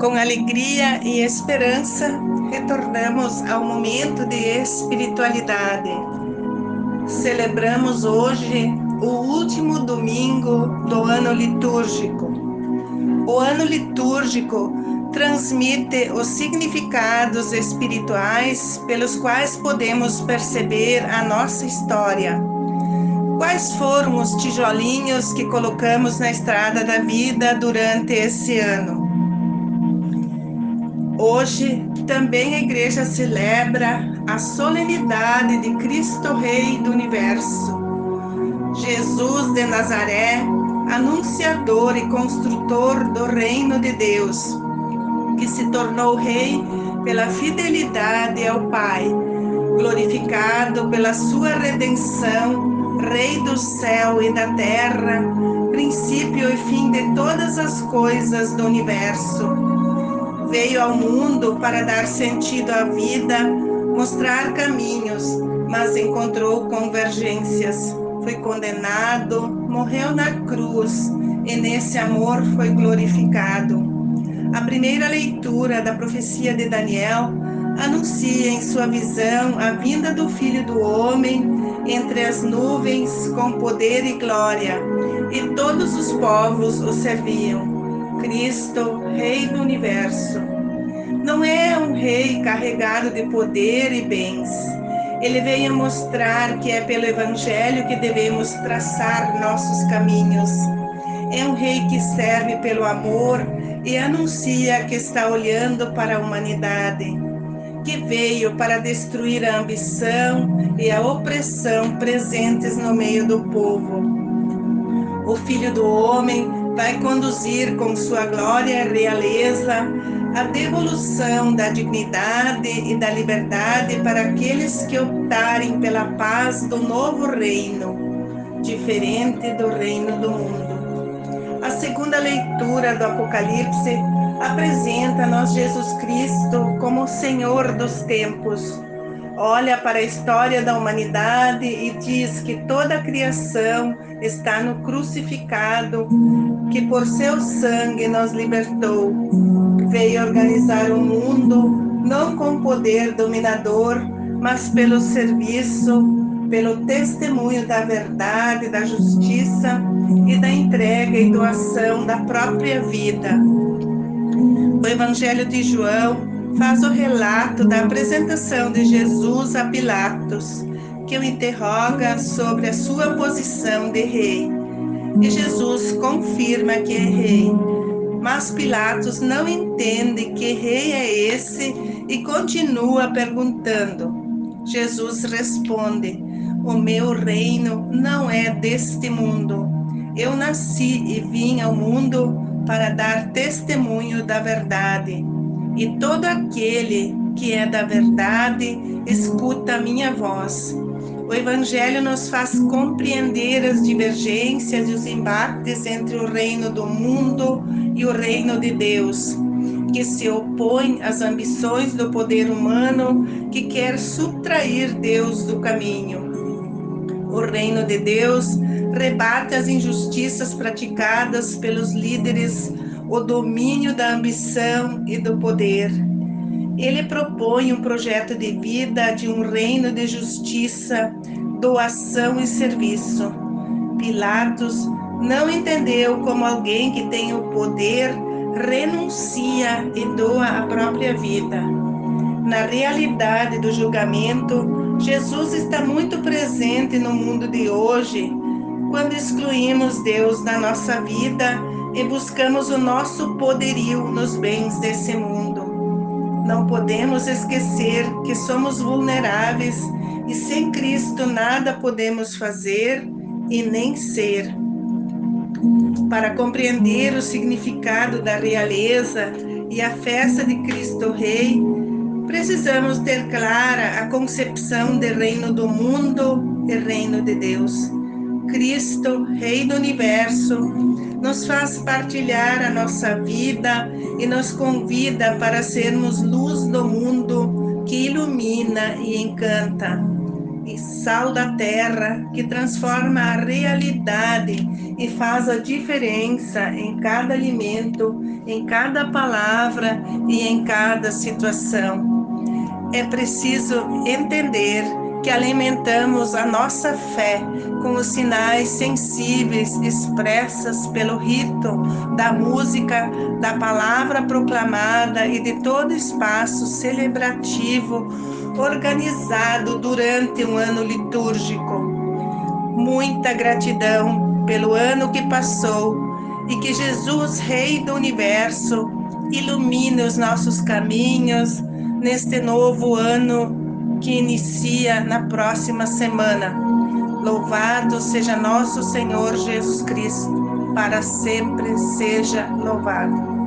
Com alegria e esperança, retornamos ao momento de espiritualidade. Celebramos hoje o último domingo do ano litúrgico. O ano litúrgico transmite os significados espirituais pelos quais podemos perceber a nossa história. Quais foram os tijolinhos que colocamos na estrada da vida durante esse ano? Hoje também a igreja celebra a solenidade de Cristo Rei do Universo. Jesus de Nazaré, anunciador e construtor do reino de Deus, que se tornou rei pela fidelidade ao Pai, glorificado pela sua redenção, Rei do céu e da terra, princípio e fim de todas as coisas do universo. Veio ao mundo para dar sentido à vida, mostrar caminhos, mas encontrou convergências. Foi condenado, morreu na cruz e nesse amor foi glorificado. A primeira leitura da profecia de Daniel anuncia em sua visão a vinda do Filho do Homem entre as nuvens com poder e glória, e todos os povos o serviam. Cristo, Rei do Universo. Não é um rei carregado de poder e bens. Ele veio mostrar que é pelo Evangelho que devemos traçar nossos caminhos. É um rei que serve pelo amor e anuncia que está olhando para a humanidade, que veio para destruir a ambição e a opressão presentes no meio do povo. O Filho do Homem vai conduzir com sua glória e realeza a devolução da dignidade e da liberdade para aqueles que optarem pela paz do novo reino, diferente do reino do mundo. A segunda leitura do Apocalipse apresenta-nos Jesus Cristo como Senhor dos tempos. Olha para a história da humanidade e diz que toda a criação está no crucificado, que por seu sangue nos libertou. Veio organizar o mundo não com poder dominador, mas pelo serviço pelo testemunho da verdade, da justiça e da entrega e doação da própria vida. O Evangelho de João faz o relato da apresentação de Jesus a Pilatos, que o interroga sobre a sua posição de rei. E Jesus confirma que é rei. Mas Pilatos não entende que rei é esse e continua perguntando. Jesus responde: o meu reino não é deste mundo. Eu nasci e vim ao mundo para dar testemunho da verdade. E todo aquele que é da verdade escuta a minha voz. O Evangelho nos faz compreender as divergências e os embates entre o reino do mundo e o reino de Deus, que se opõe às ambições do poder humano que quer subtrair Deus do caminho. O reino de Deus rebate as injustiças praticadas pelos líderes, o domínio da ambição e do poder. Ele propõe um projeto de vida de um reino de justiça, doação e serviço. Pilatos não entendeu como alguém que tem o poder renuncia e doa a própria vida. Na realidade do julgamento, Jesus está muito presente no mundo de hoje quando excluímos Deus da nossa vida e buscamos o nosso poderio nos bens desse mundo. Não podemos esquecer que somos vulneráveis e sem Cristo nada podemos fazer e nem ser. Para compreender o significado da realeza e a festa de Cristo Rei, precisamos ter clara a concepção de reino do mundo e reino de Deus. Cristo, Rei do Universo, nos faz partilhar a nossa vida e nos convida para sermos luz do mundo que ilumina e encanta. E sal da terra que transforma a realidade e faz a diferença em cada alimento, em cada palavra e em cada situação. É preciso entender que alimentamos a nossa fé com os sinais sensíveis expressas pelo rito da música, da palavra proclamada e de todo espaço celebrativo organizado durante um ano litúrgico. Muita gratidão pelo ano que passou e que Jesus, Rei do Universo, ilumine os nossos caminhos neste novo ano que inicia na próxima semana. Louvado seja nosso Senhor Jesus Cristo, para sempre seja louvado.